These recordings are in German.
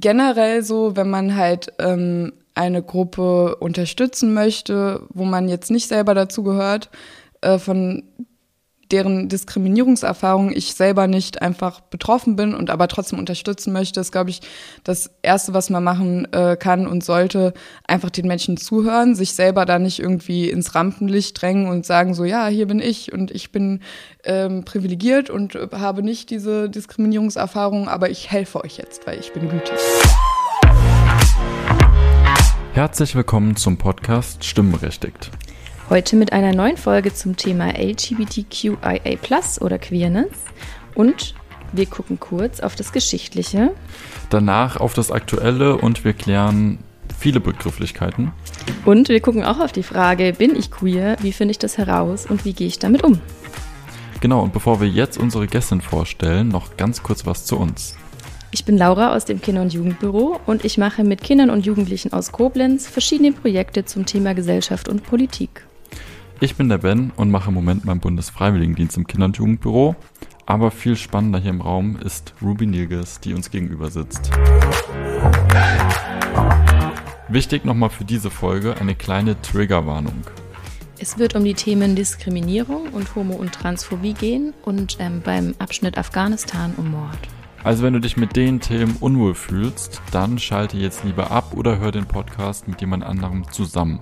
generell so, wenn man halt ähm, eine Gruppe unterstützen möchte, wo man jetzt nicht selber dazu gehört, äh, von deren Diskriminierungserfahrung ich selber nicht einfach betroffen bin und aber trotzdem unterstützen möchte, ist, glaube ich, das Erste, was man machen äh, kann und sollte, einfach den Menschen zuhören, sich selber da nicht irgendwie ins Rampenlicht drängen und sagen so, ja, hier bin ich und ich bin ähm, privilegiert und habe nicht diese Diskriminierungserfahrung, aber ich helfe euch jetzt, weil ich bin gütig. Herzlich willkommen zum Podcast Stimmberechtigt. Heute mit einer neuen Folge zum Thema LGBTQIA oder Queerness und wir gucken kurz auf das Geschichtliche. Danach auf das Aktuelle und wir klären viele Begrifflichkeiten. Und wir gucken auch auf die Frage, bin ich queer, wie finde ich das heraus und wie gehe ich damit um? Genau, und bevor wir jetzt unsere Gästin vorstellen, noch ganz kurz was zu uns. Ich bin Laura aus dem Kinder- und Jugendbüro und ich mache mit Kindern und Jugendlichen aus Koblenz verschiedene Projekte zum Thema Gesellschaft und Politik. Ich bin der Ben und mache im Moment meinen Bundesfreiwilligendienst im Kinder- und Jugendbüro. Aber viel spannender hier im Raum ist Ruby Nilges, die uns gegenüber sitzt. Wichtig nochmal für diese Folge eine kleine Triggerwarnung. Es wird um die Themen Diskriminierung und Homo- und Transphobie gehen und ähm, beim Abschnitt Afghanistan um Mord. Also wenn du dich mit den Themen unwohl fühlst, dann schalte jetzt lieber ab oder hör den Podcast mit jemand anderem zusammen.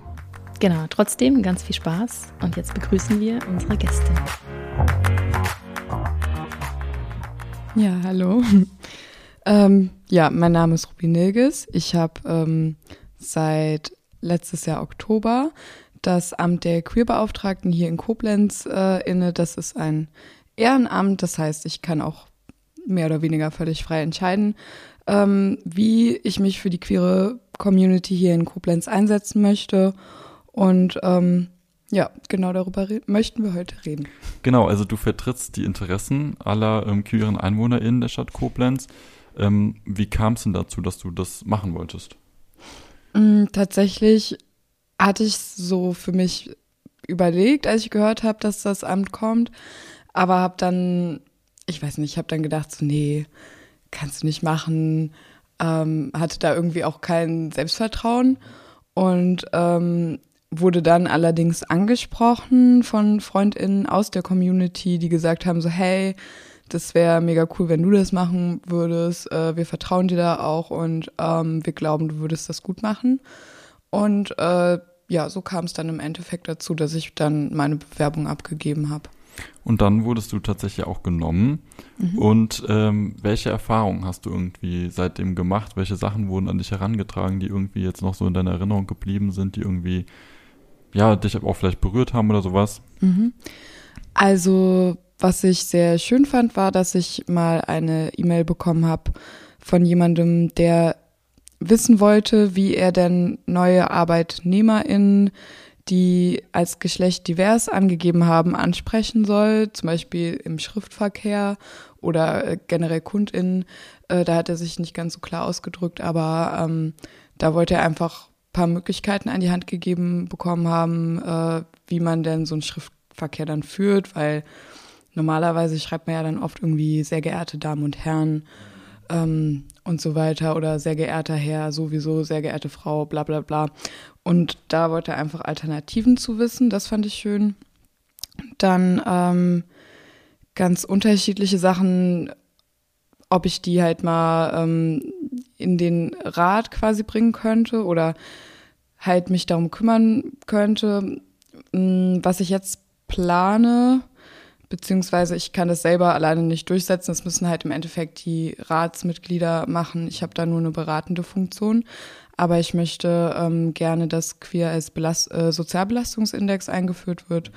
Genau, trotzdem ganz viel Spaß und jetzt begrüßen wir unsere Gästin. Ja, hallo. ähm, ja, mein Name ist Ruby Nilges. Ich habe ähm, seit letztes Jahr Oktober das Amt der Queerbeauftragten hier in Koblenz äh, inne. Das ist ein Ehrenamt, das heißt, ich kann auch mehr oder weniger völlig frei entscheiden, ähm, wie ich mich für die queere Community hier in Koblenz einsetzen möchte. Und ähm, ja, genau darüber möchten wir heute reden. Genau, also du vertrittst die Interessen aller ähm, queeren EinwohnerInnen der Stadt Koblenz. Ähm, wie kam es denn dazu, dass du das machen wolltest? Mm, tatsächlich hatte ich so für mich überlegt, als ich gehört habe, dass das Amt kommt, aber habe dann, ich weiß nicht, ich habe dann gedacht, so, nee, kannst du nicht machen, ähm, hatte da irgendwie auch kein Selbstvertrauen und ähm, wurde dann allerdings angesprochen von Freundinnen aus der Community, die gesagt haben so, hey, das wäre mega cool, wenn du das machen würdest. Äh, wir vertrauen dir da auch und ähm, wir glauben, du würdest das gut machen. Und äh, ja, so kam es dann im Endeffekt dazu, dass ich dann meine Bewerbung abgegeben habe. Und dann wurdest du tatsächlich auch genommen. Mhm. Und ähm, welche Erfahrungen hast du irgendwie seitdem gemacht? Welche Sachen wurden an dich herangetragen, die irgendwie jetzt noch so in deiner Erinnerung geblieben sind, die irgendwie ja, dich auch vielleicht berührt haben oder sowas? Mhm. Also, was ich sehr schön fand, war, dass ich mal eine E-Mail bekommen habe von jemandem, der wissen wollte, wie er denn neue ArbeitnehmerInnen, die als Geschlecht divers angegeben haben, ansprechen soll, zum Beispiel im Schriftverkehr oder äh, generell KundInnen. Äh, da hat er sich nicht ganz so klar ausgedrückt, aber ähm, da wollte er einfach paar Möglichkeiten an die Hand gegeben bekommen haben, äh, wie man denn so einen Schriftverkehr dann führt, weil normalerweise schreibt man ja dann oft irgendwie sehr geehrte Damen und Herren ähm, und so weiter oder sehr geehrter Herr, sowieso, sehr geehrte Frau, bla bla bla. Und da wollte er einfach Alternativen zu wissen, das fand ich schön. Dann ähm, ganz unterschiedliche Sachen, ob ich die halt mal ähm, in den Rat quasi bringen könnte oder halt mich darum kümmern könnte, mm, was ich jetzt plane, beziehungsweise ich kann das selber alleine nicht durchsetzen. Das müssen halt im Endeffekt die Ratsmitglieder machen. Ich habe da nur eine beratende Funktion. Aber ich möchte ähm, gerne, dass Queer als Belast äh, Sozialbelastungsindex eingeführt wird.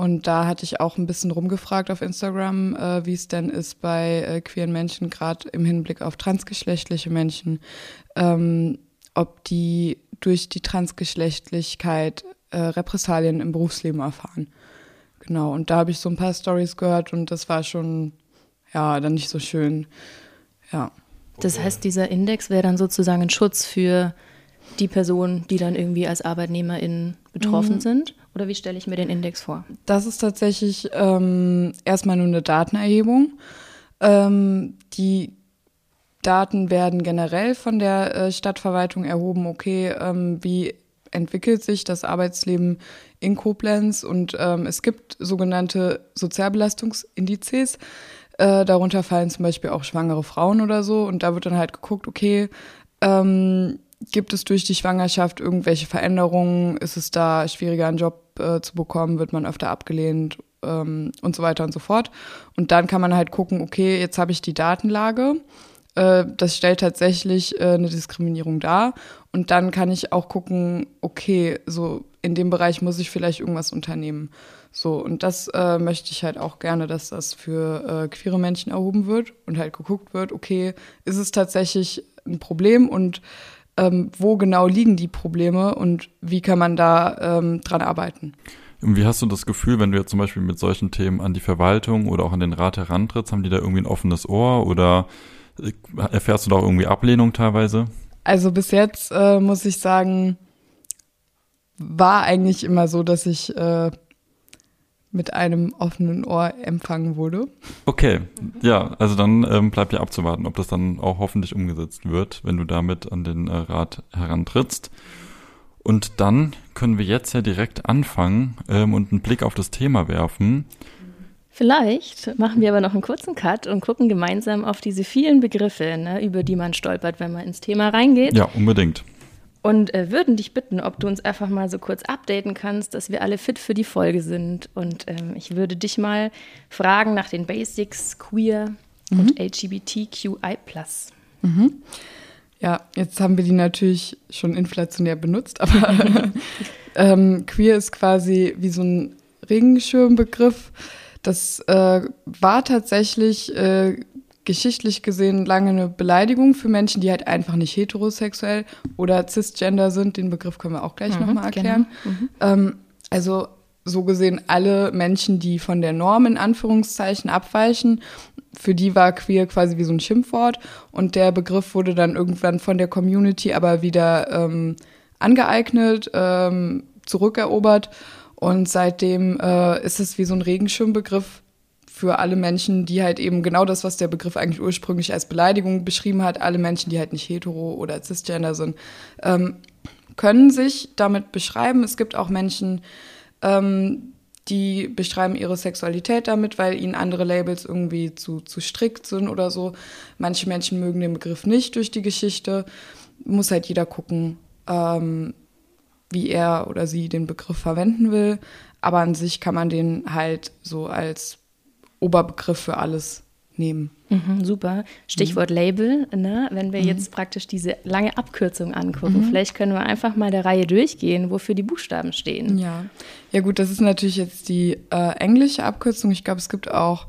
Und da hatte ich auch ein bisschen rumgefragt auf Instagram, äh, wie es denn ist bei äh, queeren Menschen, gerade im Hinblick auf transgeschlechtliche Menschen, ähm, ob die durch die Transgeschlechtlichkeit äh, Repressalien im Berufsleben erfahren. Genau, und da habe ich so ein paar Stories gehört und das war schon, ja, dann nicht so schön. Ja. Das heißt, dieser Index wäre dann sozusagen ein Schutz für die Personen, die dann irgendwie als ArbeitnehmerInnen betroffen mhm. sind? Oder wie stelle ich mir den Index vor? Das ist tatsächlich ähm, erstmal nur eine Datenerhebung. Ähm, die Daten werden generell von der äh, Stadtverwaltung erhoben, okay, ähm, wie entwickelt sich das Arbeitsleben in Koblenz und ähm, es gibt sogenannte Sozialbelastungsindizes. Äh, darunter fallen zum Beispiel auch schwangere Frauen oder so und da wird dann halt geguckt, okay, ähm, gibt es durch die Schwangerschaft irgendwelche Veränderungen? Ist es da schwieriger, einen Job äh, zu bekommen? Wird man öfter abgelehnt? Ähm, und so weiter und so fort. Und dann kann man halt gucken, okay, jetzt habe ich die Datenlage äh, das stellt tatsächlich äh, eine Diskriminierung dar. Und dann kann ich auch gucken, okay, so in dem Bereich muss ich vielleicht irgendwas unternehmen. So, und das äh, möchte ich halt auch gerne, dass das für äh, queere Menschen erhoben wird und halt geguckt wird, okay, ist es tatsächlich ein Problem und ähm, wo genau liegen die Probleme und wie kann man da ähm, dran arbeiten? Und wie hast du das Gefühl, wenn du jetzt zum Beispiel mit solchen Themen an die Verwaltung oder auch an den Rat herantrittst, haben die da irgendwie ein offenes Ohr oder Erfährst du da auch irgendwie Ablehnung teilweise? Also bis jetzt äh, muss ich sagen, war eigentlich immer so, dass ich äh, mit einem offenen Ohr empfangen wurde. Okay, ja, also dann ähm, bleibt ja abzuwarten, ob das dann auch hoffentlich umgesetzt wird, wenn du damit an den äh, Rat herantrittst. Und dann können wir jetzt ja direkt anfangen ähm, und einen Blick auf das Thema werfen. Vielleicht machen wir aber noch einen kurzen Cut und gucken gemeinsam auf diese vielen Begriffe, ne, über die man stolpert, wenn man ins Thema reingeht. Ja, unbedingt. Und äh, würden dich bitten, ob du uns einfach mal so kurz updaten kannst, dass wir alle fit für die Folge sind. Und ähm, ich würde dich mal fragen nach den Basics queer mhm. und LGBTQI. Mhm. Ja, jetzt haben wir die natürlich schon inflationär benutzt, aber ähm, queer ist quasi wie so ein Regenschirmbegriff das äh, war tatsächlich äh, geschichtlich gesehen lange eine Beleidigung für Menschen, die halt einfach nicht heterosexuell oder cisgender sind. Den Begriff können wir auch gleich mhm, nochmal erklären. Genau. Mhm. Ähm, also so gesehen alle Menschen, die von der Norm in Anführungszeichen abweichen, für die war queer quasi wie so ein Schimpfwort. Und der Begriff wurde dann irgendwann von der Community aber wieder ähm, angeeignet, ähm, zurückerobert. Und seitdem äh, ist es wie so ein Regenschirmbegriff für alle Menschen, die halt eben genau das, was der Begriff eigentlich ursprünglich als Beleidigung beschrieben hat, alle Menschen, die halt nicht hetero oder cisgender sind, ähm, können sich damit beschreiben. Es gibt auch Menschen, ähm, die beschreiben ihre Sexualität damit, weil ihnen andere Labels irgendwie zu, zu strikt sind oder so. Manche Menschen mögen den Begriff nicht durch die Geschichte. Muss halt jeder gucken, ähm, wie er oder sie den Begriff verwenden will. Aber an sich kann man den halt so als Oberbegriff für alles nehmen. Mhm, super. Stichwort mhm. Label, ne? wenn wir mhm. jetzt praktisch diese lange Abkürzung angucken. Mhm. Vielleicht können wir einfach mal der Reihe durchgehen, wofür die Buchstaben stehen. Ja, ja gut, das ist natürlich jetzt die äh, englische Abkürzung. Ich glaube, es gibt auch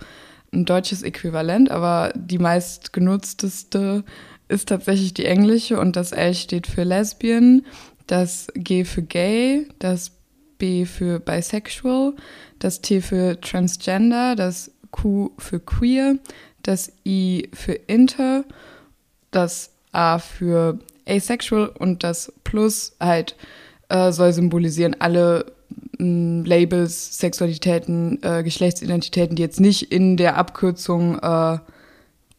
ein deutsches Äquivalent, aber die meistgenutzteste ist tatsächlich die englische und das L steht für Lesbian, das G für Gay, das B für Bisexual, das T für Transgender, das Q für Queer, das I für Inter, das A für Asexual und das Plus halt äh, soll symbolisieren alle mh, Labels, Sexualitäten, äh, Geschlechtsidentitäten, die jetzt nicht in der Abkürzung äh,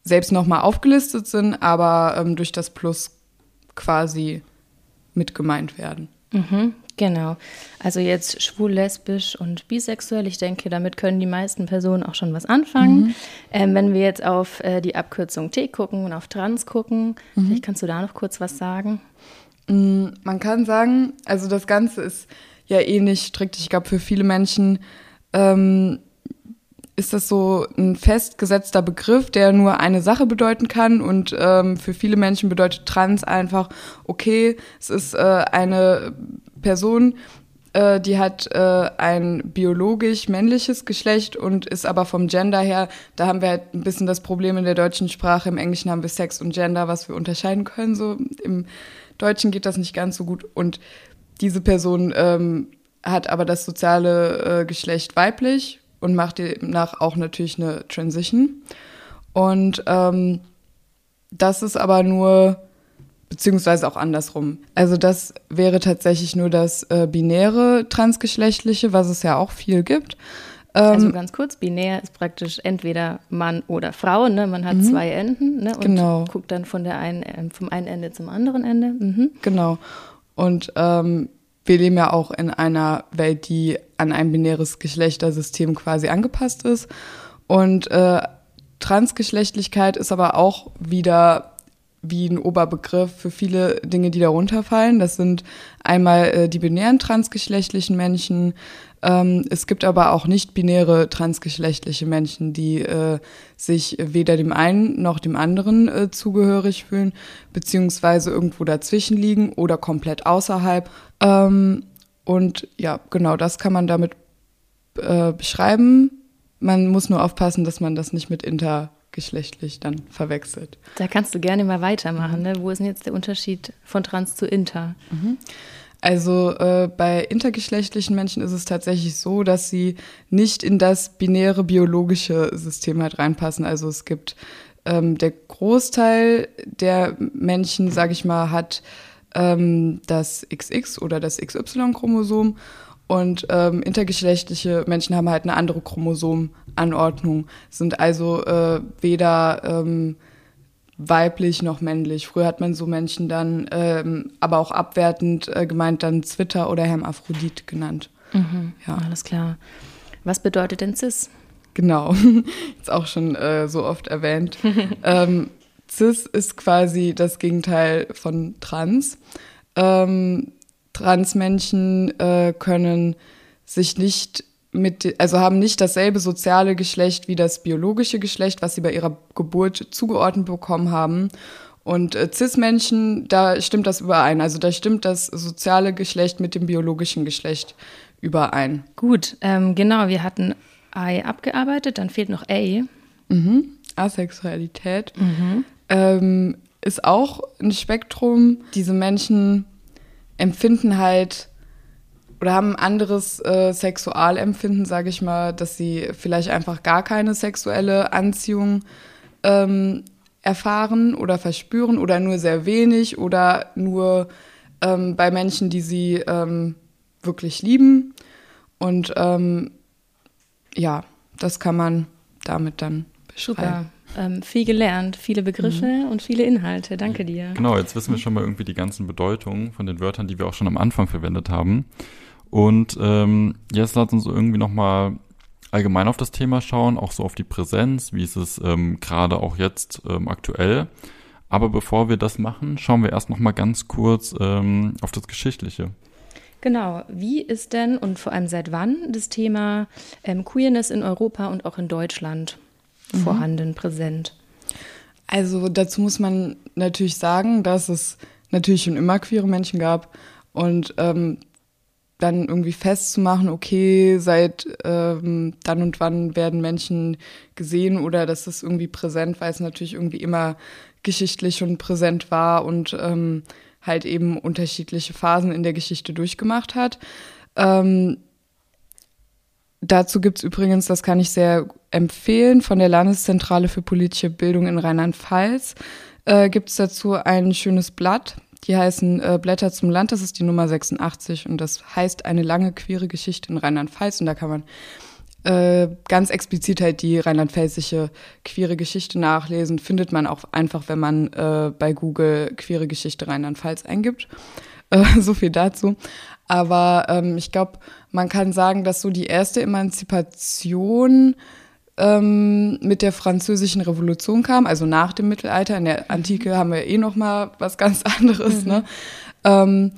selbst nochmal aufgelistet sind, aber ähm, durch das Plus quasi mit gemeint werden. Mhm, genau. Also jetzt schwul, lesbisch und bisexuell. Ich denke, damit können die meisten Personen auch schon was anfangen. Mhm. Ähm, wenn wir jetzt auf äh, die Abkürzung T gucken und auf Trans gucken, mhm. vielleicht kannst du da noch kurz was sagen. Mm, man kann sagen, also das Ganze ist ja eh nicht strikt. Ich glaube, für viele Menschen ähm, ist das so ein festgesetzter Begriff, der nur eine Sache bedeuten kann. Und ähm, für viele Menschen bedeutet trans einfach, okay, es ist äh, eine Person, äh, die hat äh, ein biologisch männliches Geschlecht und ist aber vom Gender her, da haben wir halt ein bisschen das Problem in der deutschen Sprache. Im Englischen haben wir Sex und Gender, was wir unterscheiden können. So im Deutschen geht das nicht ganz so gut. Und diese Person ähm, hat aber das soziale äh, Geschlecht weiblich und macht demnach auch natürlich eine Transition. Und ähm, das ist aber nur, beziehungsweise auch andersrum. Also das wäre tatsächlich nur das äh, binäre Transgeschlechtliche, was es ja auch viel gibt. also ähm, ganz kurz, binär ist praktisch entweder Mann oder Frau, ne? Man hat mhm. zwei Enden, ne? Und genau. guckt dann von der einen, äh, vom einen Ende zum anderen Ende. Mhm. Genau. Und ähm, wir leben ja auch in einer Welt, die an ein binäres Geschlechtersystem quasi angepasst ist. Und äh, Transgeschlechtlichkeit ist aber auch wieder wie ein Oberbegriff für viele Dinge, die darunter fallen. Das sind einmal äh, die binären transgeschlechtlichen Menschen. Ähm, es gibt aber auch nicht-binäre transgeschlechtliche Menschen, die äh, sich weder dem einen noch dem anderen äh, zugehörig fühlen, beziehungsweise irgendwo dazwischen liegen oder komplett außerhalb. Ähm, und ja, genau das kann man damit äh, beschreiben. Man muss nur aufpassen, dass man das nicht mit inter geschlechtlich dann verwechselt. Da kannst du gerne mal weitermachen. Ne? Wo ist denn jetzt der Unterschied von trans zu inter? Mhm. Also äh, bei intergeschlechtlichen Menschen ist es tatsächlich so, dass sie nicht in das binäre biologische System halt reinpassen. Also es gibt ähm, der Großteil der Menschen, sage ich mal, hat ähm, das XX oder das XY-Chromosom und ähm, intergeschlechtliche Menschen haben halt eine andere Chromosomanordnung, sind also äh, weder ähm, weiblich noch männlich. Früher hat man so Menschen dann, ähm, aber auch abwertend äh, gemeint, dann Zwitter oder Hermaphrodit genannt. Mhm, ja. Alles klar. Was bedeutet denn Cis? Genau, jetzt auch schon äh, so oft erwähnt. ähm, Cis ist quasi das Gegenteil von Trans. Ähm, Transmenschen äh, können sich nicht mit, also haben nicht dasselbe soziale Geschlecht wie das biologische Geschlecht, was sie bei ihrer Geburt zugeordnet bekommen haben. Und äh, Cis-Menschen, da stimmt das überein. Also da stimmt das soziale Geschlecht mit dem biologischen Geschlecht überein. Gut, ähm, genau, wir hatten I abgearbeitet, dann fehlt noch A. Mhm. Asexualität mhm. Ähm, ist auch ein Spektrum. Diese Menschen empfinden halt oder haben ein anderes äh, Sexualempfinden, sage ich mal, dass sie vielleicht einfach gar keine sexuelle Anziehung ähm, erfahren oder verspüren oder nur sehr wenig oder nur ähm, bei Menschen, die sie ähm, wirklich lieben. Und ähm, ja, das kann man damit dann beschreiben. Super ähm, viel gelernt, viele Begriffe mhm. und viele Inhalte. Danke dir. Genau, jetzt wissen wir schon mal irgendwie die ganzen Bedeutungen von den Wörtern, die wir auch schon am Anfang verwendet haben. Und ähm, jetzt lass uns irgendwie nochmal allgemein auf das Thema schauen, auch so auf die Präsenz, wie ist es ähm, gerade auch jetzt ähm, aktuell. Aber bevor wir das machen, schauen wir erst nochmal ganz kurz ähm, auf das Geschichtliche. Genau, wie ist denn und vor allem seit wann das Thema ähm, Queerness in Europa und auch in Deutschland mhm. vorhanden, präsent? Also dazu muss man natürlich sagen, dass es natürlich schon immer queere Menschen gab und ähm, dann irgendwie festzumachen, okay, seit ähm, dann und wann werden Menschen gesehen oder dass es irgendwie präsent, weil es natürlich irgendwie immer geschichtlich schon präsent war und ähm, halt eben unterschiedliche Phasen in der Geschichte durchgemacht hat. Ähm, Dazu gibt's übrigens, das kann ich sehr empfehlen, von der Landeszentrale für politische Bildung in Rheinland-Pfalz äh, gibt's dazu ein schönes Blatt. Die heißen äh, Blätter zum Land, das ist die Nummer 86 und das heißt eine lange queere Geschichte in Rheinland-Pfalz und da kann man äh, ganz explizit halt die rheinland-pfälzische queere Geschichte nachlesen. Findet man auch einfach, wenn man äh, bei Google queere Geschichte Rheinland-Pfalz eingibt. Äh, so viel dazu. Aber ähm, ich glaube, man kann sagen, dass so die erste Emanzipation ähm, mit der französischen Revolution kam, also nach dem Mittelalter. In der mhm. Antike haben wir eh noch mal was ganz anderes. Mhm. Ne? Ähm,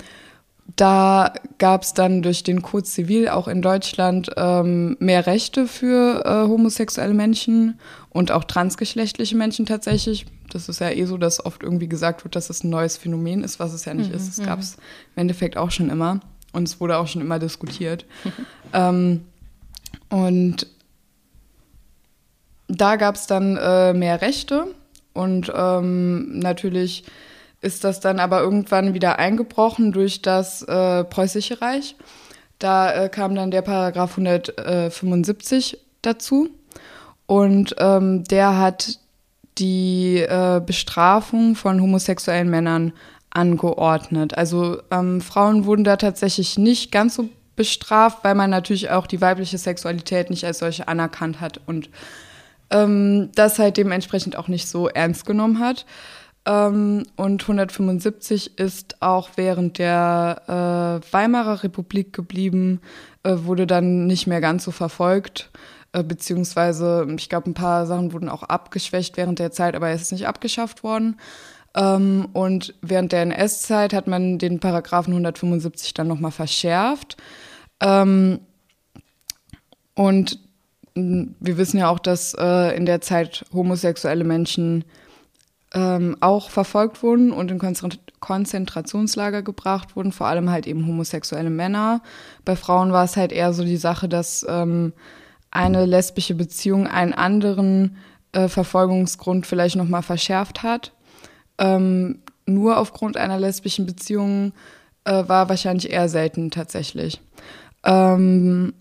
da gab es dann durch den Code Zivil auch in Deutschland ähm, mehr Rechte für äh, homosexuelle Menschen und auch transgeschlechtliche Menschen tatsächlich. Das ist ja eh so, dass oft irgendwie gesagt wird, dass es ein neues Phänomen ist, was es ja nicht mhm, ist. Es gab es im Endeffekt auch schon immer. Und es wurde auch schon immer diskutiert. ähm, und da gab es dann äh, mehr Rechte und ähm, natürlich ist das dann aber irgendwann wieder eingebrochen durch das äh, Preußische Reich. Da äh, kam dann der Paragraph 175 dazu und ähm, der hat die äh, Bestrafung von homosexuellen Männern angeordnet. Also ähm, Frauen wurden da tatsächlich nicht ganz so bestraft, weil man natürlich auch die weibliche Sexualität nicht als solche anerkannt hat und ähm, das halt dementsprechend auch nicht so ernst genommen hat. Ähm, und 175 ist auch während der äh, Weimarer Republik geblieben, äh, wurde dann nicht mehr ganz so verfolgt, äh, beziehungsweise ich glaube, ein paar Sachen wurden auch abgeschwächt während der Zeit, aber es ist nicht abgeschafft worden. Ähm, und während der NS-Zeit hat man den Paragraphen 175 dann nochmal verschärft. Ähm, und wir wissen ja auch, dass äh, in der Zeit homosexuelle Menschen ähm, auch verfolgt wurden und in Konzentrationslager gebracht wurden, vor allem halt eben homosexuelle Männer. Bei Frauen war es halt eher so die Sache, dass ähm, eine lesbische Beziehung einen anderen äh, Verfolgungsgrund vielleicht nochmal verschärft hat. Ähm, nur aufgrund einer lesbischen Beziehung äh, war wahrscheinlich eher selten tatsächlich. Ähm,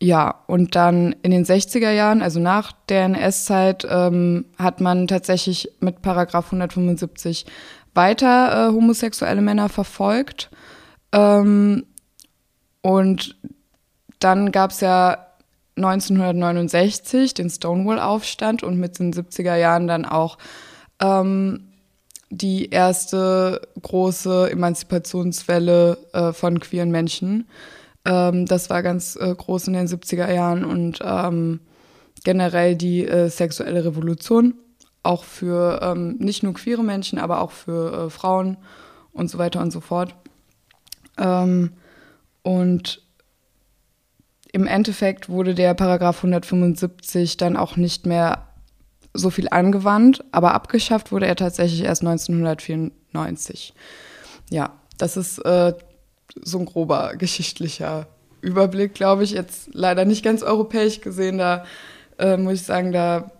ja, und dann in den 60er Jahren, also nach der NS-Zeit, ähm, hat man tatsächlich mit Paragraph 175 weiter äh, homosexuelle Männer verfolgt. Ähm, und dann gab es ja 1969 den Stonewall-Aufstand und mit den 70er Jahren dann auch ähm, die erste große Emanzipationswelle äh, von queeren Menschen. Ähm, das war ganz äh, groß in den 70er Jahren und ähm, generell die äh, sexuelle Revolution, auch für ähm, nicht nur queere Menschen, aber auch für äh, Frauen und so weiter und so fort. Ähm, und im Endeffekt wurde der Paragraph 175 dann auch nicht mehr so viel angewandt, aber abgeschafft wurde er tatsächlich erst 1994. Ja, das ist äh, so ein grober geschichtlicher Überblick, glaube ich. Jetzt leider nicht ganz europäisch gesehen. Da äh, muss ich sagen, da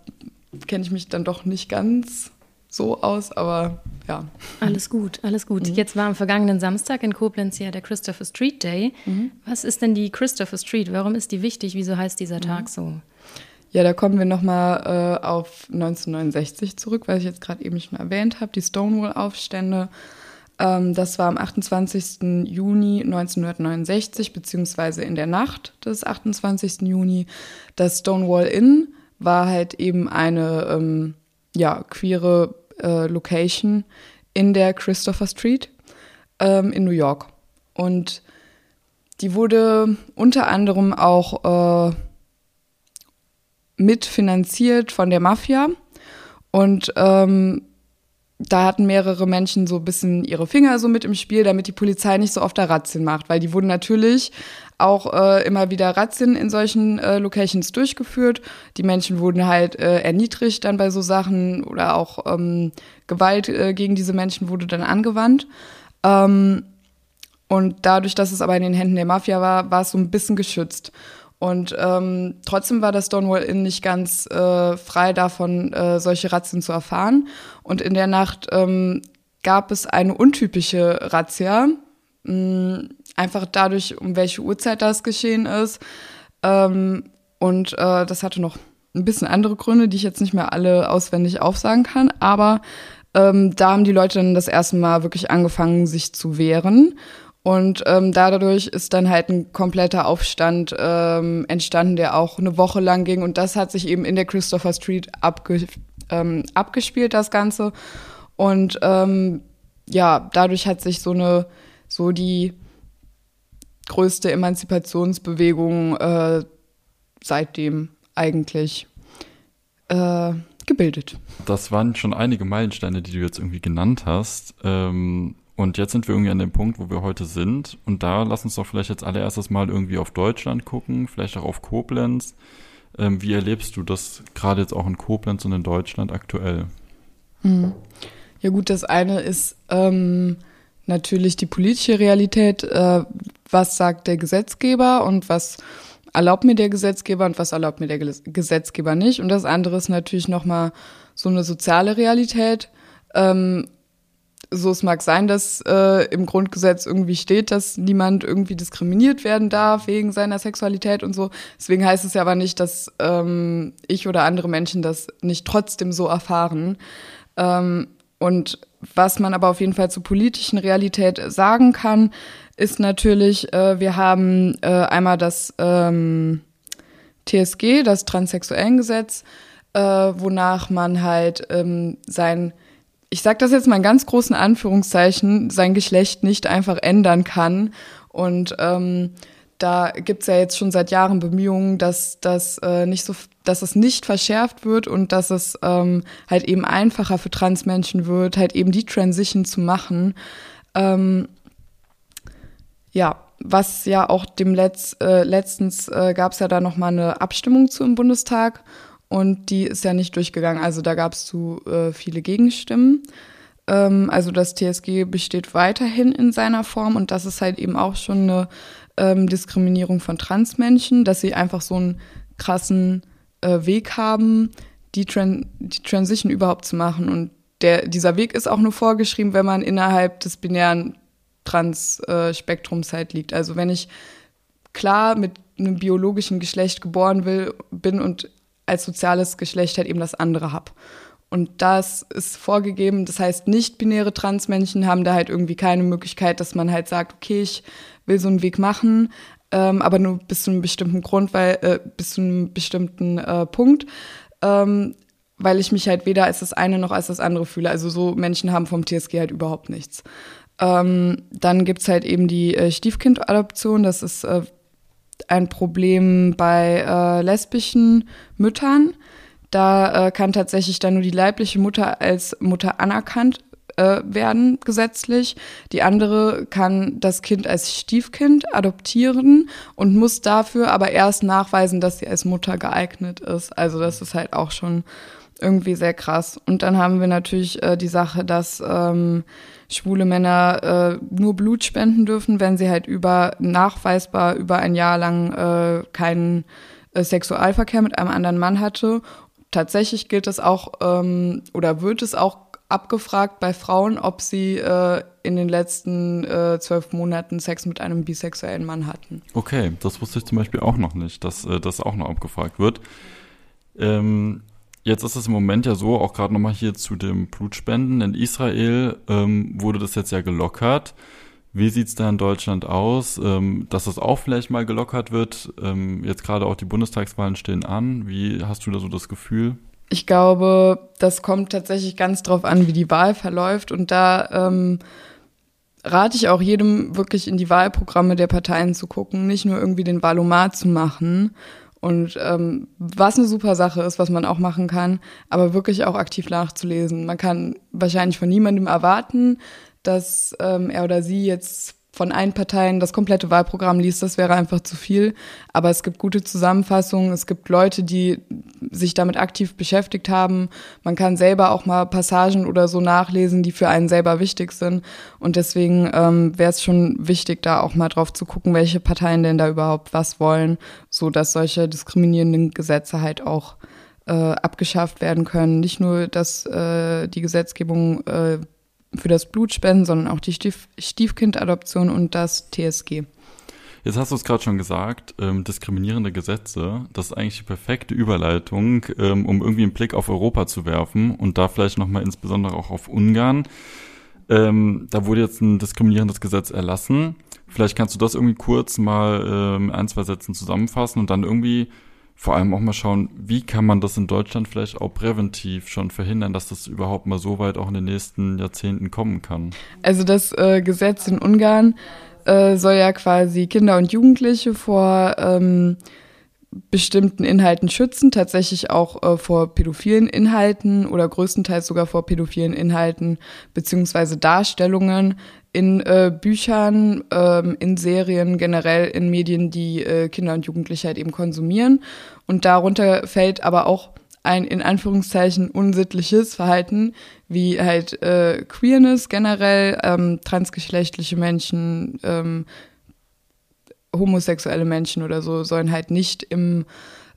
kenne ich mich dann doch nicht ganz so aus, aber ja. Alles gut, alles gut. Mhm. Jetzt war am vergangenen Samstag in Koblenz ja der Christopher Street Day. Mhm. Was ist denn die Christopher Street? Warum ist die wichtig? Wieso heißt dieser Tag mhm. so? Ja, da kommen wir nochmal äh, auf 1969 zurück, weil ich jetzt gerade eben schon erwähnt habe, die Stonewall-Aufstände. Ähm, das war am 28. Juni 1969, beziehungsweise in der Nacht des 28. Juni. Das Stonewall Inn war halt eben eine ähm, ja, queere äh, Location in der Christopher Street ähm, in New York. Und die wurde unter anderem auch äh, mitfinanziert von der Mafia. Und ähm, da hatten mehrere Menschen so ein bisschen ihre Finger so mit im Spiel, damit die Polizei nicht so oft da Razzien macht, weil die wurden natürlich auch äh, immer wieder Razzien in solchen äh, Locations durchgeführt. Die Menschen wurden halt äh, erniedrigt dann bei so Sachen oder auch ähm, Gewalt äh, gegen diese Menschen wurde dann angewandt. Ähm, und dadurch, dass es aber in den Händen der Mafia war, war es so ein bisschen geschützt. Und ähm, trotzdem war das Stonewall Inn nicht ganz äh, frei davon, äh, solche Razzien zu erfahren. Und in der Nacht ähm, gab es eine untypische Razzia, mh, mm, einfach dadurch, um welche Uhrzeit das geschehen ist. Ähm, und äh, das hatte noch ein bisschen andere Gründe, die ich jetzt nicht mehr alle auswendig aufsagen kann. Aber ähm, da haben die Leute dann das erste Mal wirklich angefangen, sich zu wehren. Und ähm, dadurch ist dann halt ein kompletter Aufstand ähm, entstanden, der auch eine Woche lang ging. Und das hat sich eben in der Christopher Street abge ähm, abgespielt, das Ganze. Und ähm, ja, dadurch hat sich so eine, so die größte Emanzipationsbewegung äh, seitdem eigentlich äh, gebildet. Das waren schon einige Meilensteine, die du jetzt irgendwie genannt hast. Ähm, und jetzt sind wir irgendwie an dem Punkt, wo wir heute sind. Und da lass uns doch vielleicht jetzt allererstes mal irgendwie auf Deutschland gucken, vielleicht auch auf Koblenz. Ähm, wie erlebst du das gerade jetzt auch in Koblenz und in Deutschland aktuell? Hm. Ja gut, das eine ist ähm, natürlich die politische Realität. Äh, was sagt der Gesetzgeber und was erlaubt mir der Gesetzgeber und was erlaubt mir der Gesetzgeber nicht. Und das andere ist natürlich nochmal so eine soziale Realität. Ähm, so es mag sein, dass äh, im Grundgesetz irgendwie steht, dass niemand irgendwie diskriminiert werden darf wegen seiner Sexualität und so. Deswegen heißt es ja aber nicht, dass ähm, ich oder andere Menschen das nicht trotzdem so erfahren. Ähm, und was man aber auf jeden Fall zur politischen Realität sagen kann, ist natürlich, äh, wir haben äh, einmal das ähm, TSG, das Transsexuellengesetz, äh, wonach man halt ähm, sein, ich sage das jetzt mal in ganz großen Anführungszeichen, sein Geschlecht nicht einfach ändern kann. Und ähm, da gibt's ja jetzt schon seit Jahren Bemühungen, dass das äh, nicht so, dass es nicht verschärft wird und dass es ähm, halt eben einfacher für Transmenschen wird, halt eben die Transition zu machen. Ähm, ja, was ja auch dem Letz, äh, letztens äh, gab es ja da noch mal eine Abstimmung zu im Bundestag und die ist ja nicht durchgegangen. Also da gab es zu äh, viele Gegenstimmen. Ähm, also das TSG besteht weiterhin in seiner Form und das ist halt eben auch schon eine ähm, Diskriminierung von Transmenschen, dass sie einfach so einen krassen äh, Weg haben, die, Tran die Transition überhaupt zu machen. Und der, dieser Weg ist auch nur vorgeschrieben, wenn man innerhalb des binären Trans-Spektrums halt liegt. Also wenn ich klar mit einem biologischen Geschlecht geboren will, bin und als soziales Geschlecht halt eben das andere habe. Und das ist vorgegeben. Das heißt, nicht-binäre Transmenschen haben da halt irgendwie keine Möglichkeit, dass man halt sagt, okay, ich will so einen Weg machen, ähm, aber nur bis zu einem bestimmten Grund, weil äh, bis zu einem bestimmten äh, Punkt, ähm, weil ich mich halt weder als das eine noch als das andere fühle. Also so Menschen haben vom TSG halt überhaupt nichts. Ähm, dann gibt's halt eben die äh, Stiefkindadoption. Das ist äh, ein Problem bei äh, lesbischen Müttern. Da äh, kann tatsächlich dann nur die leibliche Mutter als Mutter anerkannt äh, werden gesetzlich. Die andere kann das Kind als Stiefkind adoptieren und muss dafür aber erst nachweisen, dass sie als Mutter geeignet ist. Also das ist halt auch schon irgendwie sehr krass. Und dann haben wir natürlich äh, die Sache, dass ähm, schwule Männer äh, nur Blut spenden dürfen, wenn sie halt über nachweisbar über ein Jahr lang äh, keinen äh, Sexualverkehr mit einem anderen Mann hatte. Tatsächlich gilt es auch ähm, oder wird es auch abgefragt bei Frauen, ob sie äh, in den letzten äh, zwölf Monaten Sex mit einem bisexuellen Mann hatten. Okay, das wusste ich zum Beispiel auch noch nicht, dass äh, das auch noch abgefragt wird. Ähm, Jetzt ist es im Moment ja so, auch gerade nochmal hier zu dem Blutspenden. In Israel ähm, wurde das jetzt ja gelockert. Wie sieht's da in Deutschland aus? Ähm, dass das auch vielleicht mal gelockert wird? Ähm, jetzt gerade auch die Bundestagswahlen stehen an. Wie hast du da so das Gefühl? Ich glaube, das kommt tatsächlich ganz drauf an, wie die Wahl verläuft. Und da ähm, rate ich auch jedem wirklich in die Wahlprogramme der Parteien zu gucken, nicht nur irgendwie den Wahlomat zu machen und ähm, was eine super Sache ist, was man auch machen kann, aber wirklich auch aktiv nachzulesen. Man kann wahrscheinlich von niemandem erwarten, dass ähm, er oder sie jetzt von allen Parteien das komplette Wahlprogramm liest, das wäre einfach zu viel. Aber es gibt gute Zusammenfassungen, es gibt Leute, die sich damit aktiv beschäftigt haben. Man kann selber auch mal Passagen oder so nachlesen, die für einen selber wichtig sind. Und deswegen ähm, wäre es schon wichtig, da auch mal drauf zu gucken, welche Parteien denn da überhaupt was wollen, so dass solche diskriminierenden Gesetze halt auch äh, abgeschafft werden können. Nicht nur, dass äh, die Gesetzgebung äh, für das Blutspenden, sondern auch die Stief Stiefkindadoption und das TSG. Jetzt hast du es gerade schon gesagt, ähm, diskriminierende Gesetze, das ist eigentlich die perfekte Überleitung, ähm, um irgendwie einen Blick auf Europa zu werfen und da vielleicht nochmal insbesondere auch auf Ungarn. Ähm, da wurde jetzt ein diskriminierendes Gesetz erlassen. Vielleicht kannst du das irgendwie kurz mal ähm, ein, zwei Sätzen zusammenfassen und dann irgendwie vor allem auch mal schauen, wie kann man das in Deutschland vielleicht auch präventiv schon verhindern, dass das überhaupt mal so weit auch in den nächsten Jahrzehnten kommen kann. Also das äh, Gesetz in Ungarn äh, soll ja quasi Kinder und Jugendliche vor ähm, bestimmten Inhalten schützen, tatsächlich auch äh, vor pädophilen Inhalten oder größtenteils sogar vor pädophilen Inhalten beziehungsweise Darstellungen in äh, Büchern, ähm, in Serien, generell in Medien, die äh, Kinder und Jugendliche halt eben konsumieren. Und darunter fällt aber auch ein in Anführungszeichen unsittliches Verhalten, wie halt äh, Queerness generell, ähm, transgeschlechtliche Menschen, ähm, homosexuelle Menschen oder so sollen halt nicht im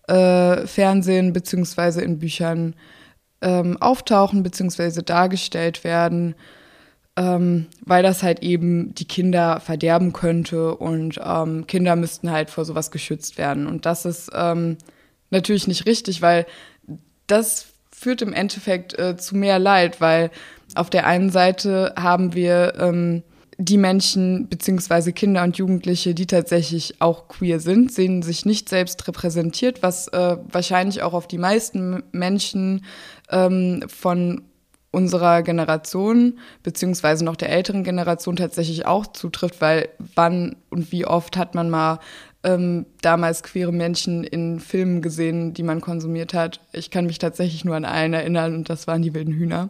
äh, Fernsehen beziehungsweise in Büchern ähm, auftauchen beziehungsweise dargestellt werden ähm, weil das halt eben die Kinder verderben könnte und ähm, Kinder müssten halt vor sowas geschützt werden. Und das ist ähm, natürlich nicht richtig, weil das führt im Endeffekt äh, zu mehr Leid, weil auf der einen Seite haben wir ähm, die Menschen beziehungsweise Kinder und Jugendliche, die tatsächlich auch queer sind, sehen sich nicht selbst repräsentiert, was äh, wahrscheinlich auch auf die meisten Menschen ähm, von unserer Generation beziehungsweise noch der älteren Generation tatsächlich auch zutrifft, weil wann und wie oft hat man mal ähm, damals queere Menschen in Filmen gesehen, die man konsumiert hat. Ich kann mich tatsächlich nur an einen erinnern und das waren die wilden Hühner.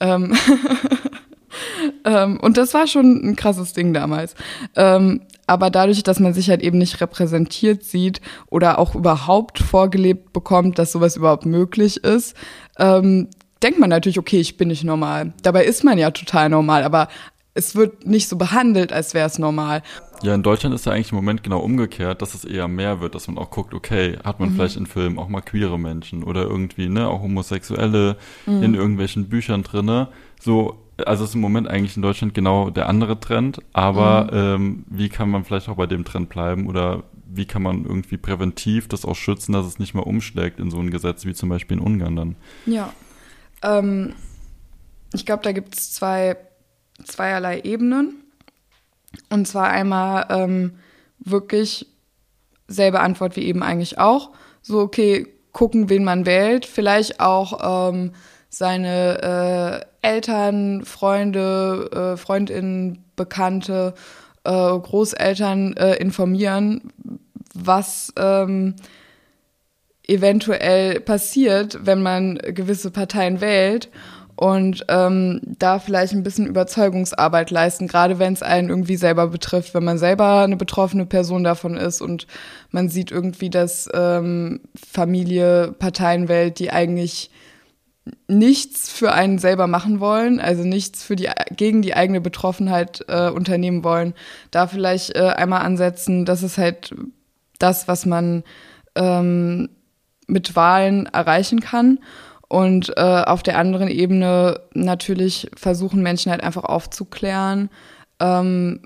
Ähm ähm, und das war schon ein krasses Ding damals. Ähm, aber dadurch, dass man sich halt eben nicht repräsentiert sieht oder auch überhaupt vorgelebt bekommt, dass sowas überhaupt möglich ist, ähm, denkt man natürlich, okay, ich bin nicht normal. Dabei ist man ja total normal, aber es wird nicht so behandelt, als wäre es normal. Ja, in Deutschland ist ja eigentlich im Moment genau umgekehrt, dass es eher mehr wird, dass man auch guckt, okay, hat man mhm. vielleicht in Filmen auch mal queere Menschen oder irgendwie, ne, auch Homosexuelle mhm. in irgendwelchen Büchern drinne. So, also ist im Moment eigentlich in Deutschland genau der andere Trend, aber mhm. ähm, wie kann man vielleicht auch bei dem Trend bleiben oder wie kann man irgendwie präventiv das auch schützen, dass es nicht mal umschlägt in so ein Gesetz wie zum Beispiel in Ungarn dann? Ja, ähm, ich glaube, da gibt es zwei, zweierlei Ebenen. Und zwar einmal ähm, wirklich selbe Antwort wie eben eigentlich auch. So, okay, gucken, wen man wählt. Vielleicht auch ähm, seine äh, Eltern, Freunde, äh, Freundinnen, Bekannte, äh, Großeltern äh, informieren, was ähm, eventuell passiert, wenn man gewisse Parteien wählt und ähm, da vielleicht ein bisschen Überzeugungsarbeit leisten, gerade wenn es einen irgendwie selber betrifft, wenn man selber eine betroffene Person davon ist und man sieht irgendwie, dass ähm, Familie Parteien wählt, die eigentlich nichts für einen selber machen wollen, also nichts für die gegen die eigene Betroffenheit äh, unternehmen wollen, da vielleicht äh, einmal ansetzen, das ist halt das, was man ähm, mit Wahlen erreichen kann. Und äh, auf der anderen Ebene natürlich versuchen Menschen halt einfach aufzuklären, ähm,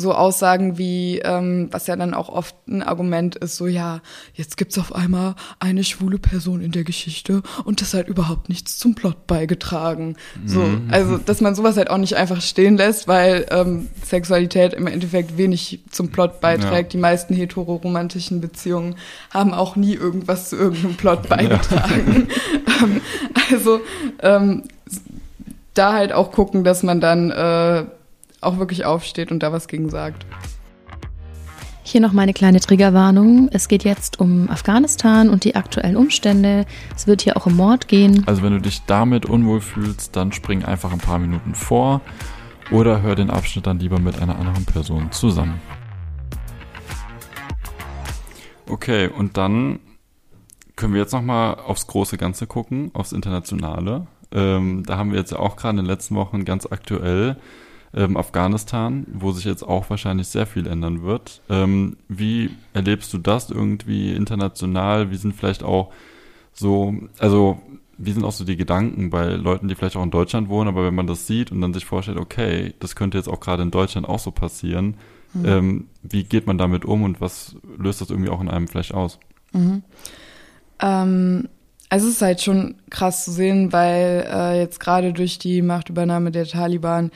so Aussagen wie, ähm, was ja dann auch oft ein Argument ist, so ja, jetzt gibt's auf einmal eine schwule Person in der Geschichte und das hat überhaupt nichts zum Plot beigetragen. So, mhm. also dass man sowas halt auch nicht einfach stehen lässt, weil ähm, Sexualität im Endeffekt wenig zum Plot beiträgt. Ja. Die meisten heteroromantischen Beziehungen haben auch nie irgendwas zu irgendeinem Plot beigetragen. Ja. ähm, also ähm, da halt auch gucken, dass man dann äh, auch wirklich aufsteht und da was gegen sagt. Hier noch meine kleine Triggerwarnung. Es geht jetzt um Afghanistan und die aktuellen Umstände. Es wird hier auch um Mord gehen. Also wenn du dich damit unwohl fühlst, dann spring einfach ein paar Minuten vor oder hör den Abschnitt dann lieber mit einer anderen Person zusammen. Okay, und dann können wir jetzt nochmal aufs große Ganze gucken, aufs Internationale. Ähm, da haben wir jetzt ja auch gerade in den letzten Wochen ganz aktuell ähm, Afghanistan, wo sich jetzt auch wahrscheinlich sehr viel ändern wird. Ähm, wie erlebst du das irgendwie international? Wie sind vielleicht auch so, also wie sind auch so die Gedanken bei Leuten, die vielleicht auch in Deutschland wohnen, aber wenn man das sieht und dann sich vorstellt, okay, das könnte jetzt auch gerade in Deutschland auch so passieren, mhm. ähm, wie geht man damit um und was löst das irgendwie auch in einem vielleicht aus? Mhm. Ähm, also es ist halt schon krass zu sehen, weil äh, jetzt gerade durch die Machtübernahme der Taliban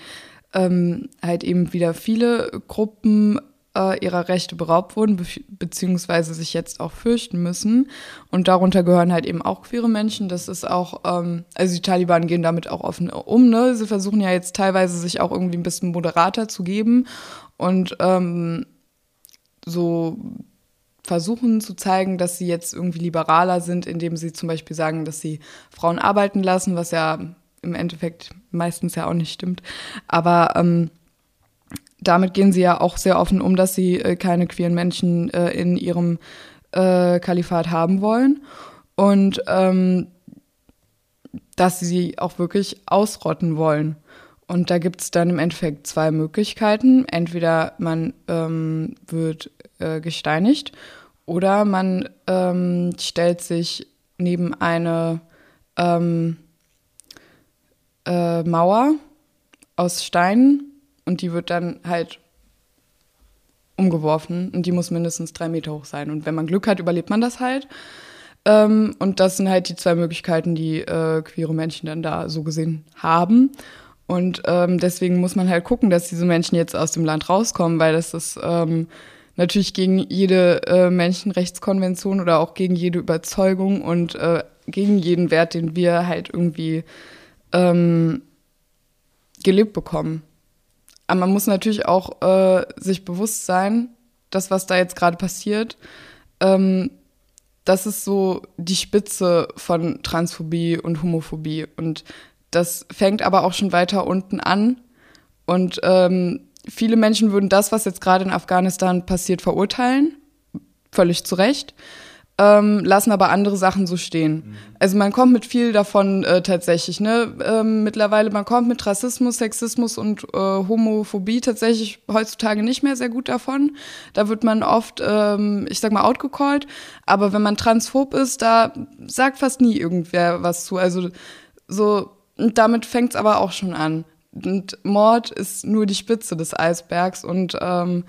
ähm, halt eben wieder viele Gruppen äh, ihrer Rechte beraubt wurden, be beziehungsweise sich jetzt auch fürchten müssen. Und darunter gehören halt eben auch queere Menschen. Das ist auch, ähm, also die Taliban gehen damit auch offen um. Ne? Sie versuchen ja jetzt teilweise sich auch irgendwie ein bisschen moderater zu geben und ähm, so versuchen zu zeigen, dass sie jetzt irgendwie liberaler sind, indem sie zum Beispiel sagen, dass sie Frauen arbeiten lassen, was ja im Endeffekt meistens ja auch nicht stimmt. Aber ähm, damit gehen sie ja auch sehr offen um, dass sie äh, keine queeren Menschen äh, in ihrem äh, Kalifat haben wollen und ähm, dass sie auch wirklich ausrotten wollen. Und da gibt es dann im Endeffekt zwei Möglichkeiten. Entweder man ähm, wird äh, gesteinigt oder man ähm, stellt sich neben eine ähm, äh, Mauer aus Steinen und die wird dann halt umgeworfen und die muss mindestens drei Meter hoch sein. Und wenn man Glück hat, überlebt man das halt. Ähm, und das sind halt die zwei Möglichkeiten, die äh, queere Menschen dann da so gesehen haben. Und ähm, deswegen muss man halt gucken, dass diese Menschen jetzt aus dem Land rauskommen, weil das ist ähm, natürlich gegen jede äh, Menschenrechtskonvention oder auch gegen jede Überzeugung und äh, gegen jeden Wert, den wir halt irgendwie ähm, gelebt bekommen. Aber man muss natürlich auch äh, sich bewusst sein, das, was da jetzt gerade passiert, ähm, das ist so die Spitze von Transphobie und Homophobie. Und das fängt aber auch schon weiter unten an. Und ähm, viele Menschen würden das, was jetzt gerade in Afghanistan passiert, verurteilen. Völlig zu Recht ähm, lassen aber andere Sachen so stehen. Mhm. Also man kommt mit viel davon äh, tatsächlich. Ne? Ähm, mittlerweile, man kommt mit Rassismus, Sexismus und äh, Homophobie tatsächlich heutzutage nicht mehr sehr gut davon. Da wird man oft, ähm, ich sag mal, outgecallt. Aber wenn man transphob ist, da sagt fast nie irgendwer was zu. Also so, und damit fängt es aber auch schon an. Und Mord ist nur die Spitze des Eisbergs und ähm,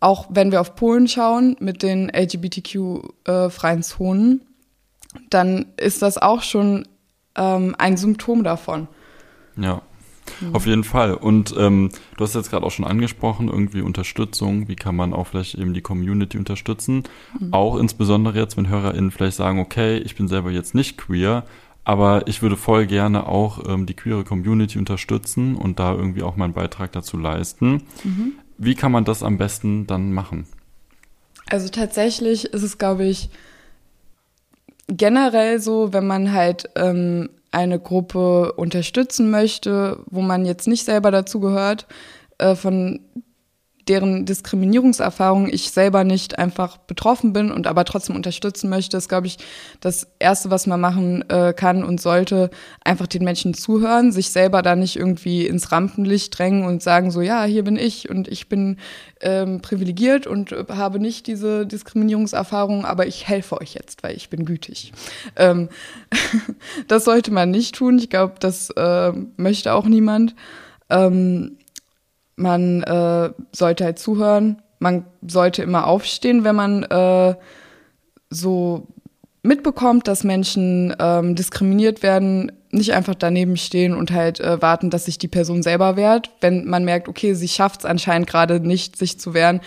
auch wenn wir auf Polen schauen mit den LGBTQ-freien Zonen, dann ist das auch schon ähm, ein Symptom davon. Ja, mhm. auf jeden Fall. Und ähm, du hast jetzt gerade auch schon angesprochen, irgendwie Unterstützung, wie kann man auch vielleicht eben die Community unterstützen. Mhm. Auch insbesondere jetzt, wenn HörerInnen vielleicht sagen, okay, ich bin selber jetzt nicht queer, aber ich würde voll gerne auch ähm, die queere Community unterstützen und da irgendwie auch meinen Beitrag dazu leisten. Mhm. Wie kann man das am besten dann machen? Also tatsächlich ist es, glaube ich, generell so, wenn man halt ähm, eine Gruppe unterstützen möchte, wo man jetzt nicht selber dazu gehört, äh, von deren Diskriminierungserfahrung ich selber nicht einfach betroffen bin und aber trotzdem unterstützen möchte, ist, glaube ich, das Erste, was man machen äh, kann und sollte, einfach den Menschen zuhören, sich selber da nicht irgendwie ins Rampenlicht drängen und sagen so, ja, hier bin ich und ich bin ähm, privilegiert und habe nicht diese Diskriminierungserfahrung, aber ich helfe euch jetzt, weil ich bin gütig. Ähm, das sollte man nicht tun. Ich glaube, das äh, möchte auch niemand. Ähm, man äh, sollte halt zuhören. Man sollte immer aufstehen, wenn man äh, so mitbekommt, dass Menschen ähm, diskriminiert werden, nicht einfach daneben stehen und halt äh, warten, dass sich die Person selber wehrt. Wenn man merkt, okay, sie schafft es anscheinend gerade nicht, sich zu wehren,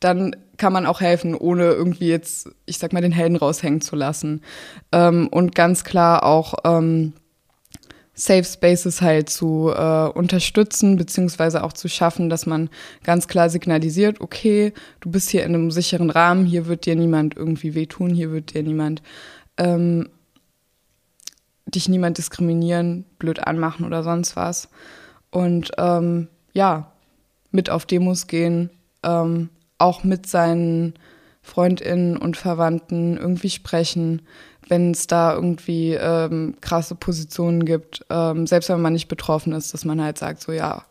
dann kann man auch helfen, ohne irgendwie jetzt, ich sag mal, den Helden raushängen zu lassen. Ähm, und ganz klar auch ähm, Safe Spaces halt zu äh, unterstützen, beziehungsweise auch zu schaffen, dass man ganz klar signalisiert, okay, du bist hier in einem sicheren Rahmen, hier wird dir niemand irgendwie wehtun, hier wird dir niemand ähm, dich niemand diskriminieren, blöd anmachen oder sonst was. Und ähm, ja, mit auf Demos gehen, ähm, auch mit seinen FreundInnen und Verwandten irgendwie sprechen, wenn es da irgendwie ähm, krasse Positionen gibt, ähm, selbst wenn man nicht betroffen ist, dass man halt sagt, so ja,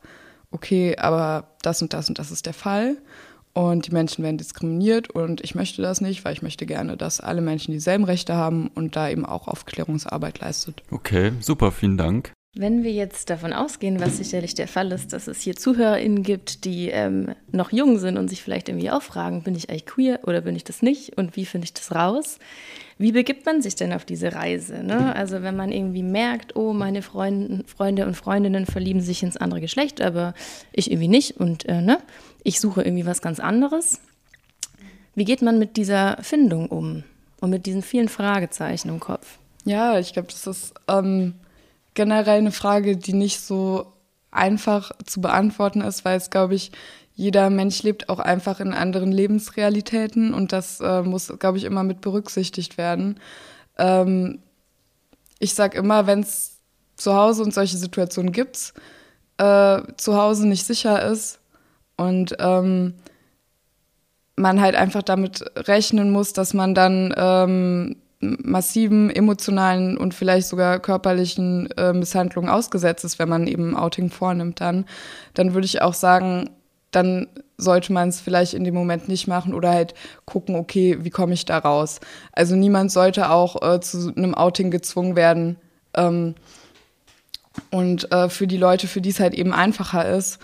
okay, aber das und das und das ist der Fall und die Menschen werden diskriminiert und ich möchte das nicht, weil ich möchte gerne, dass alle Menschen dieselben Rechte haben und da eben auch Aufklärungsarbeit leistet. Okay, super, vielen Dank. Wenn wir jetzt davon ausgehen, was sicherlich der Fall ist, dass es hier ZuhörerInnen gibt, die ähm, noch jung sind und sich vielleicht irgendwie auch fragen, bin ich eigentlich queer oder bin ich das nicht und wie finde ich das raus? Wie begibt man sich denn auf diese Reise? Ne? Also wenn man irgendwie merkt, oh, meine Freund, Freunde und Freundinnen verlieben sich ins andere Geschlecht, aber ich irgendwie nicht und äh, ne? ich suche irgendwie was ganz anderes. Wie geht man mit dieser Findung um und mit diesen vielen Fragezeichen im Kopf? Ja, ich glaube, das ist... Ähm generell eine Frage, die nicht so einfach zu beantworten ist, weil es, glaube ich, jeder Mensch lebt auch einfach in anderen Lebensrealitäten und das äh, muss, glaube ich, immer mit berücksichtigt werden. Ähm, ich sage immer, wenn es zu Hause und solche Situationen gibt, äh, zu Hause nicht sicher ist und ähm, man halt einfach damit rechnen muss, dass man dann ähm, massiven emotionalen und vielleicht sogar körperlichen äh, Misshandlungen ausgesetzt ist, wenn man eben Outing vornimmt, dann, dann würde ich auch sagen, dann sollte man es vielleicht in dem Moment nicht machen oder halt gucken, okay, wie komme ich da raus? Also niemand sollte auch äh, zu einem Outing gezwungen werden. Ähm, und äh, für die Leute, für die es halt eben einfacher ist,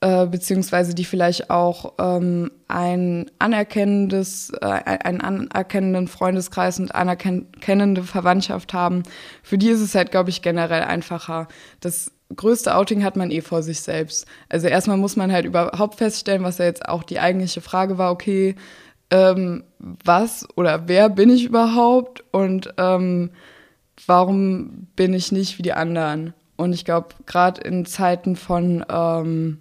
äh, beziehungsweise die vielleicht auch ähm, ein anerkennendes, äh, einen anerkennenden Freundeskreis und anerkennende Verwandtschaft haben. Für die ist es halt, glaube ich, generell einfacher. Das größte Outing hat man eh vor sich selbst. Also erstmal muss man halt überhaupt feststellen, was ja jetzt auch die eigentliche Frage war, okay, ähm, was oder wer bin ich überhaupt und ähm, warum bin ich nicht wie die anderen? Und ich glaube, gerade in Zeiten von ähm,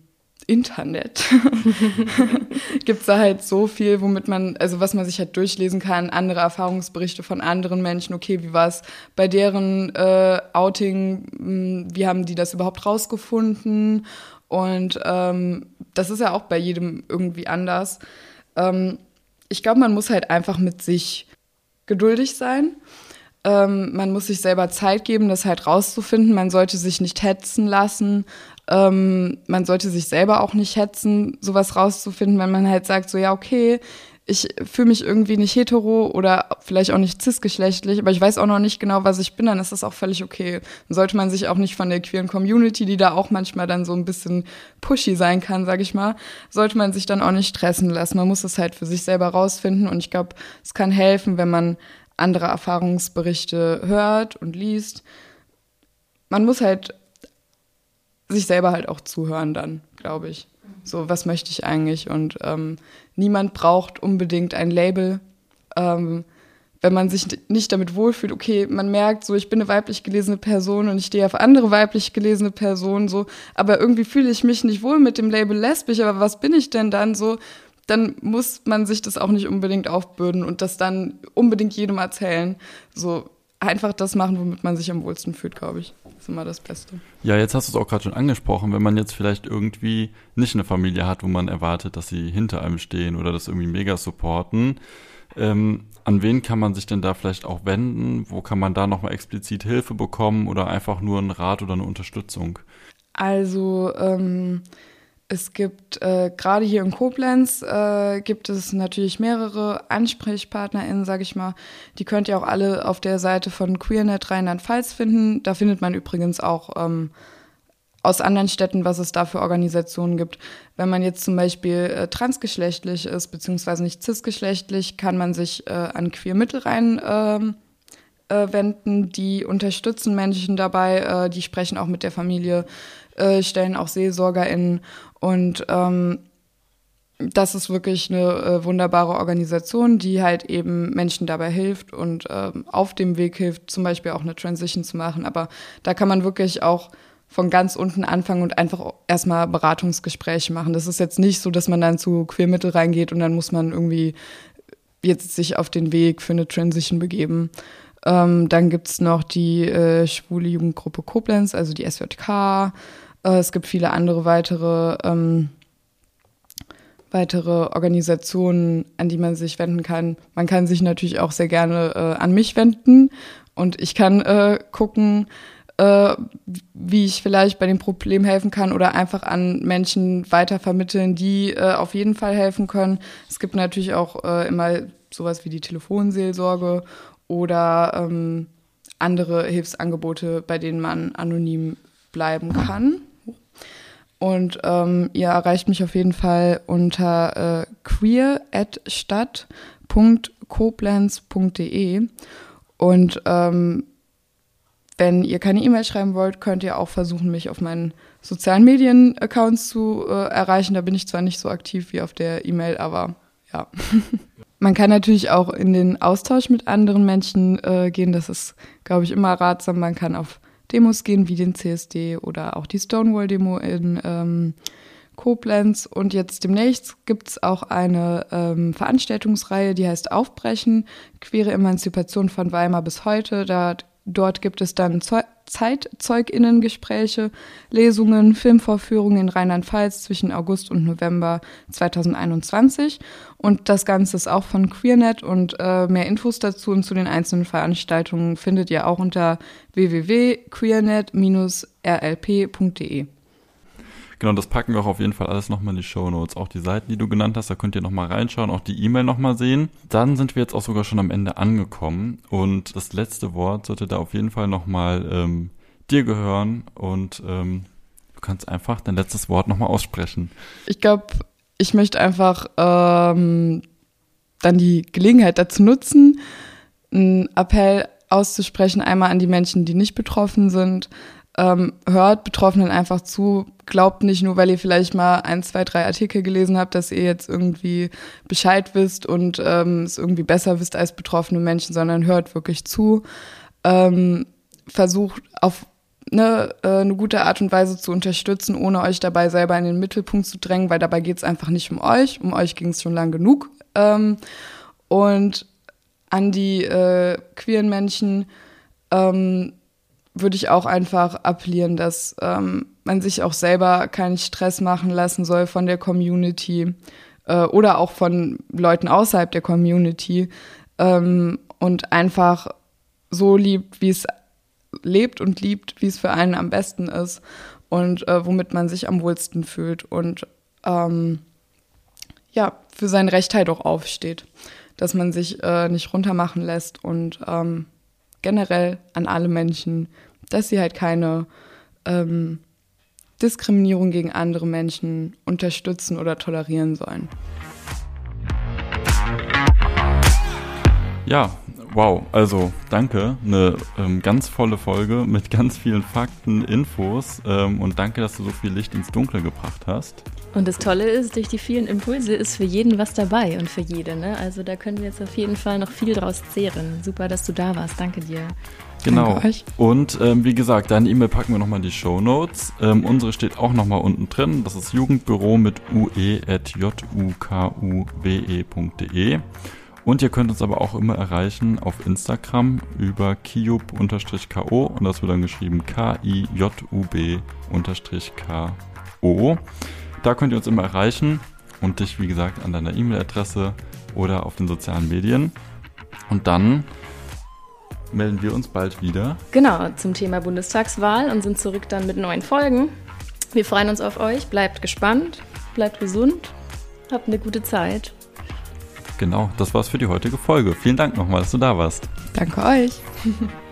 Internet gibt es da halt so viel, womit man, also was man sich halt durchlesen kann, andere Erfahrungsberichte von anderen Menschen, okay, wie war es bei deren äh, Outing, hm, wie haben die das überhaupt rausgefunden? Und ähm, das ist ja auch bei jedem irgendwie anders. Ähm, ich glaube, man muss halt einfach mit sich geduldig sein. Ähm, man muss sich selber Zeit geben, das halt rauszufinden. Man sollte sich nicht hetzen lassen. Ähm, man sollte sich selber auch nicht hetzen, sowas rauszufinden, wenn man halt sagt, so ja, okay, ich fühle mich irgendwie nicht hetero oder vielleicht auch nicht cisgeschlechtlich, aber ich weiß auch noch nicht genau, was ich bin, dann ist das auch völlig okay. Dann sollte man sich auch nicht von der queeren Community, die da auch manchmal dann so ein bisschen pushy sein kann, sag ich mal, sollte man sich dann auch nicht stressen lassen. Man muss es halt für sich selber rausfinden und ich glaube, es kann helfen, wenn man andere Erfahrungsberichte hört und liest. Man muss halt sich selber halt auch zuhören dann, glaube ich. So, was möchte ich eigentlich? Und ähm, niemand braucht unbedingt ein Label. Ähm, wenn man sich nicht damit wohlfühlt, okay, man merkt so, ich bin eine weiblich gelesene Person und ich stehe auf andere weiblich gelesene Personen, so, aber irgendwie fühle ich mich nicht wohl mit dem Label lesbisch, aber was bin ich denn dann so? Dann muss man sich das auch nicht unbedingt aufbürden und das dann unbedingt jedem erzählen. So, einfach das machen, womit man sich am wohlsten fühlt, glaube ich. Ist immer das Beste. Ja, jetzt hast du es auch gerade schon angesprochen, wenn man jetzt vielleicht irgendwie nicht eine Familie hat, wo man erwartet, dass sie hinter einem stehen oder das irgendwie mega supporten. Ähm, an wen kann man sich denn da vielleicht auch wenden? Wo kann man da nochmal explizit Hilfe bekommen oder einfach nur einen Rat oder eine Unterstützung? Also ähm, es gibt äh, gerade hier in Koblenz äh, gibt es natürlich mehrere AnsprechpartnerInnen, sage ich mal. Die könnt ihr auch alle auf der Seite von QueerNet Rheinland-Pfalz finden. Da findet man übrigens auch ähm, aus anderen Städten, was es da für Organisationen gibt. Wenn man jetzt zum Beispiel äh, transgeschlechtlich ist, beziehungsweise nicht cisgeschlechtlich, kann man sich äh, an Queer Mittelrhein ähm, äh, wenden. Die unterstützen Menschen dabei, äh, die sprechen auch mit der Familie, äh, stellen auch SeelsorgerInnen und ähm, das ist wirklich eine äh, wunderbare Organisation, die halt eben Menschen dabei hilft und ähm, auf dem Weg hilft, zum Beispiel auch eine Transition zu machen. Aber da kann man wirklich auch von ganz unten anfangen und einfach erstmal Beratungsgespräche machen. Das ist jetzt nicht so, dass man dann zu Queermittel reingeht und dann muss man irgendwie jetzt sich auf den Weg für eine Transition begeben. Ähm, dann gibt's noch die äh, schwule Jugendgruppe Koblenz, also die SJK. Äh, es gibt viele andere weitere, ähm, weitere Organisationen, an die man sich wenden kann. Man kann sich natürlich auch sehr gerne äh, an mich wenden und ich kann äh, gucken, äh, wie ich vielleicht bei dem Problem helfen kann oder einfach an Menschen weitervermitteln, die äh, auf jeden Fall helfen können. Es gibt natürlich auch äh, immer sowas wie die Telefonseelsorge oder ähm, andere Hilfsangebote, bei denen man anonym bleiben kann. Und ähm, ihr erreicht mich auf jeden Fall unter äh, queer.stadt.koblenz.de. Und ähm, wenn ihr keine E-Mail schreiben wollt, könnt ihr auch versuchen, mich auf meinen sozialen Medien-Accounts zu äh, erreichen. Da bin ich zwar nicht so aktiv wie auf der E-Mail, aber ja. Man kann natürlich auch in den Austausch mit anderen Menschen äh, gehen. Das ist, glaube ich, immer ratsam. Man kann auf Demos gehen, wie den CSD oder auch die Stonewall-Demo in ähm, Koblenz. Und jetzt demnächst gibt es auch eine ähm, Veranstaltungsreihe, die heißt Aufbrechen, queere Emanzipation von Weimar bis heute. Da, dort gibt es dann Zeu Zeitzeuginnengespräche, Lesungen, Filmvorführungen in Rheinland-Pfalz zwischen August und November 2021. Und das Ganze ist auch von QueerNet und äh, mehr Infos dazu und zu den einzelnen Veranstaltungen findet ihr auch unter www.queernet-rlp.de. Genau, das packen wir auch auf jeden Fall alles nochmal in die Show Notes. Auch die Seiten, die du genannt hast, da könnt ihr nochmal reinschauen, auch die E-Mail nochmal sehen. Dann sind wir jetzt auch sogar schon am Ende angekommen und das letzte Wort sollte da auf jeden Fall nochmal ähm, dir gehören und ähm, kannst einfach dein letztes Wort nochmal aussprechen. Ich glaube, ich möchte einfach ähm, dann die Gelegenheit dazu nutzen, einen Appell auszusprechen, einmal an die Menschen, die nicht betroffen sind. Ähm, hört Betroffenen einfach zu, glaubt nicht nur, weil ihr vielleicht mal ein, zwei, drei Artikel gelesen habt, dass ihr jetzt irgendwie Bescheid wisst und ähm, es irgendwie besser wisst als betroffene Menschen, sondern hört wirklich zu. Ähm, versucht auf eine, äh, eine gute Art und Weise zu unterstützen, ohne euch dabei selber in den Mittelpunkt zu drängen, weil dabei geht es einfach nicht um euch. Um euch ging es schon lang genug. Ähm, und an die äh, queeren Menschen ähm, würde ich auch einfach appellieren, dass ähm, man sich auch selber keinen Stress machen lassen soll von der Community äh, oder auch von Leuten außerhalb der Community ähm, und einfach so liebt, wie es lebt und liebt, wie es für einen am besten ist und äh, womit man sich am wohlsten fühlt und ähm, ja, für sein Recht halt auch aufsteht, dass man sich äh, nicht runtermachen lässt und ähm, generell an alle Menschen, dass sie halt keine ähm, Diskriminierung gegen andere Menschen unterstützen oder tolerieren sollen. Ja, wow, also danke. Eine ähm, ganz volle Folge mit ganz vielen Fakten, Infos ähm, und danke, dass du so viel Licht ins Dunkle gebracht hast. Und das Tolle ist, durch die vielen Impulse ist für jeden was dabei und für jede. Ne? Also da können wir jetzt auf jeden Fall noch viel draus zehren. Super, dass du da warst. Danke dir. Genau. Und ähm, wie gesagt, deine E-Mail packen wir nochmal in die Show Notes. Ähm, unsere steht auch nochmal unten drin. Das ist Jugendbüro mit ue.jukuwe.de. Und ihr könnt uns aber auch immer erreichen auf Instagram über kiub-ko und das wird dann geschrieben K-I-J-U-B-K-O. Da könnt ihr uns immer erreichen und dich, wie gesagt, an deiner E-Mail-Adresse oder auf den sozialen Medien. Und dann melden wir uns bald wieder. Genau, zum Thema Bundestagswahl und sind zurück dann mit neuen Folgen. Wir freuen uns auf euch. Bleibt gespannt, bleibt gesund, habt eine gute Zeit. Genau, das war's für die heutige Folge. Vielen Dank nochmal, dass du da warst. Danke euch.